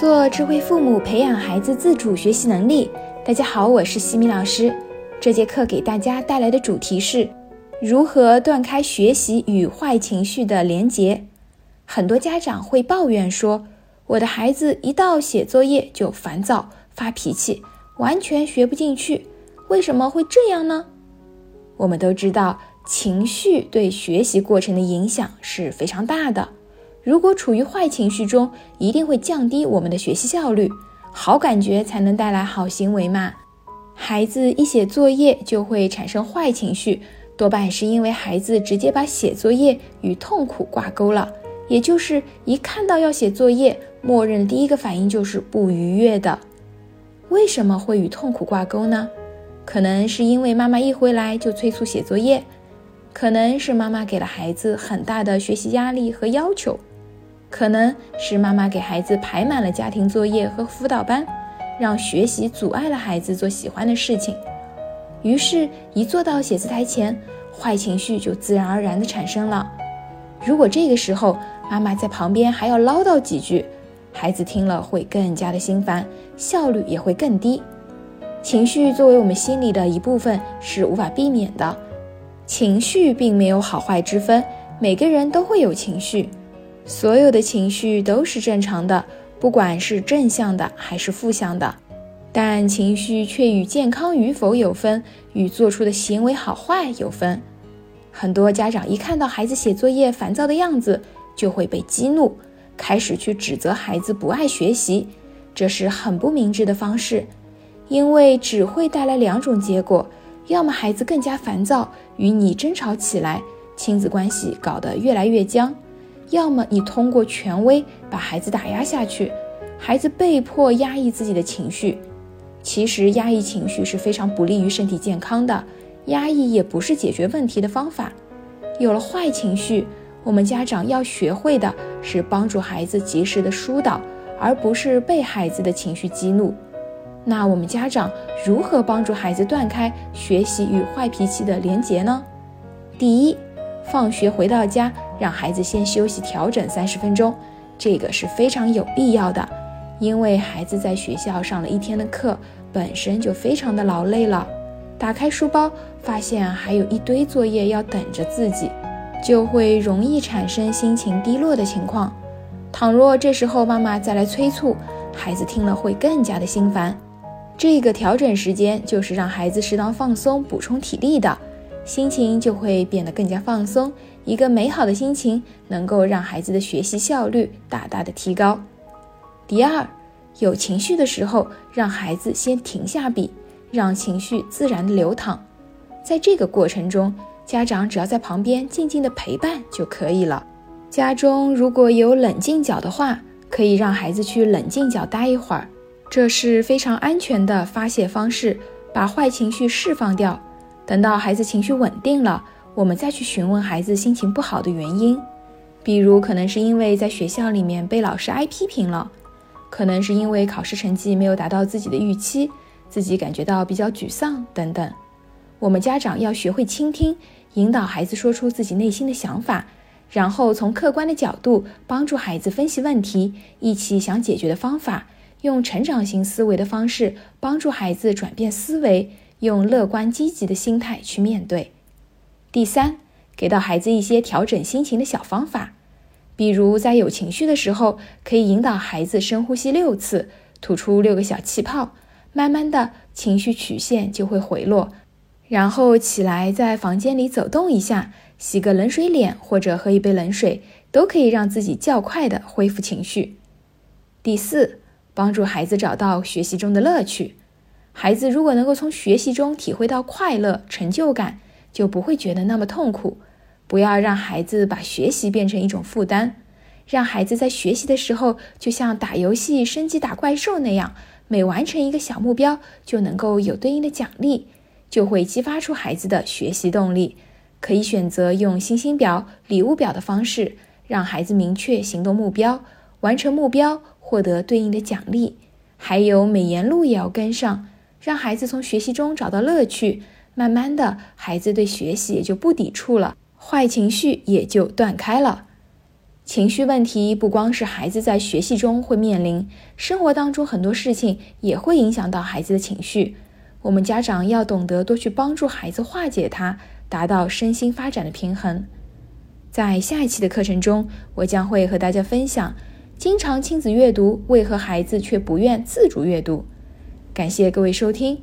做智慧父母，培养孩子自主学习能力。大家好，我是西米老师。这节课给大家带来的主题是如何断开学习与坏情绪的连结。很多家长会抱怨说，我的孩子一到写作业就烦躁发脾气，完全学不进去。为什么会这样呢？我们都知道，情绪对学习过程的影响是非常大的。如果处于坏情绪中，一定会降低我们的学习效率。好感觉才能带来好行为嘛。孩子一写作业就会产生坏情绪，多半是因为孩子直接把写作业与痛苦挂钩了，也就是一看到要写作业，默认第一个反应就是不愉悦的。为什么会与痛苦挂钩呢？可能是因为妈妈一回来就催促写作业，可能是妈妈给了孩子很大的学习压力和要求。可能是妈妈给孩子排满了家庭作业和辅导班，让学习阻碍了孩子做喜欢的事情。于是，一坐到写字台前，坏情绪就自然而然地产生了。如果这个时候妈妈在旁边还要唠叨几句，孩子听了会更加的心烦，效率也会更低。情绪作为我们心理的一部分是无法避免的，情绪并没有好坏之分，每个人都会有情绪。所有的情绪都是正常的，不管是正向的还是负向的，但情绪却与健康与否有分，与做出的行为好坏有分。很多家长一看到孩子写作业烦躁的样子，就会被激怒，开始去指责孩子不爱学习，这是很不明智的方式，因为只会带来两种结果：要么孩子更加烦躁，与你争吵起来，亲子关系搞得越来越僵。要么你通过权威把孩子打压下去，孩子被迫压抑自己的情绪。其实压抑情绪是非常不利于身体健康的，压抑也不是解决问题的方法。有了坏情绪，我们家长要学会的是帮助孩子及时的疏导，而不是被孩子的情绪激怒。那我们家长如何帮助孩子断开学习与坏脾气的连结呢？第一，放学回到家。让孩子先休息调整三十分钟，这个是非常有必要的，因为孩子在学校上了一天的课，本身就非常的劳累了。打开书包，发现还有一堆作业要等着自己，就会容易产生心情低落的情况。倘若这时候妈妈再来催促，孩子听了会更加的心烦。这个调整时间就是让孩子适当放松、补充体力的。心情就会变得更加放松，一个美好的心情能够让孩子的学习效率大大的提高。第二，有情绪的时候，让孩子先停下笔，让情绪自然的流淌。在这个过程中，家长只要在旁边静静的陪伴就可以了。家中如果有冷静角的话，可以让孩子去冷静角待一会儿，这是非常安全的发泄方式，把坏情绪释放掉。等到孩子情绪稳定了，我们再去询问孩子心情不好的原因，比如可能是因为在学校里面被老师挨批评了，可能是因为考试成绩没有达到自己的预期，自己感觉到比较沮丧等等。我们家长要学会倾听，引导孩子说出自己内心的想法，然后从客观的角度帮助孩子分析问题，一起想解决的方法，用成长型思维的方式帮助孩子转变思维。用乐观积极的心态去面对。第三，给到孩子一些调整心情的小方法，比如在有情绪的时候，可以引导孩子深呼吸六次，吐出六个小气泡，慢慢的情绪曲线就会回落。然后起来在房间里走动一下，洗个冷水脸或者喝一杯冷水，都可以让自己较快的恢复情绪。第四，帮助孩子找到学习中的乐趣。孩子如果能够从学习中体会到快乐、成就感，就不会觉得那么痛苦。不要让孩子把学习变成一种负担，让孩子在学习的时候就像打游戏升级打怪兽那样，每完成一个小目标就能够有对应的奖励，就会激发出孩子的学习动力。可以选择用星星表、礼物表的方式，让孩子明确行动目标，完成目标获得对应的奖励。还有美言录也要跟上。让孩子从学习中找到乐趣，慢慢的，孩子对学习也就不抵触了，坏情绪也就断开了。情绪问题不光是孩子在学习中会面临，生活当中很多事情也会影响到孩子的情绪。我们家长要懂得多去帮助孩子化解它，达到身心发展的平衡。在下一期的课程中，我将会和大家分享，经常亲子阅读为何孩子却不愿自主阅读。感谢各位收听。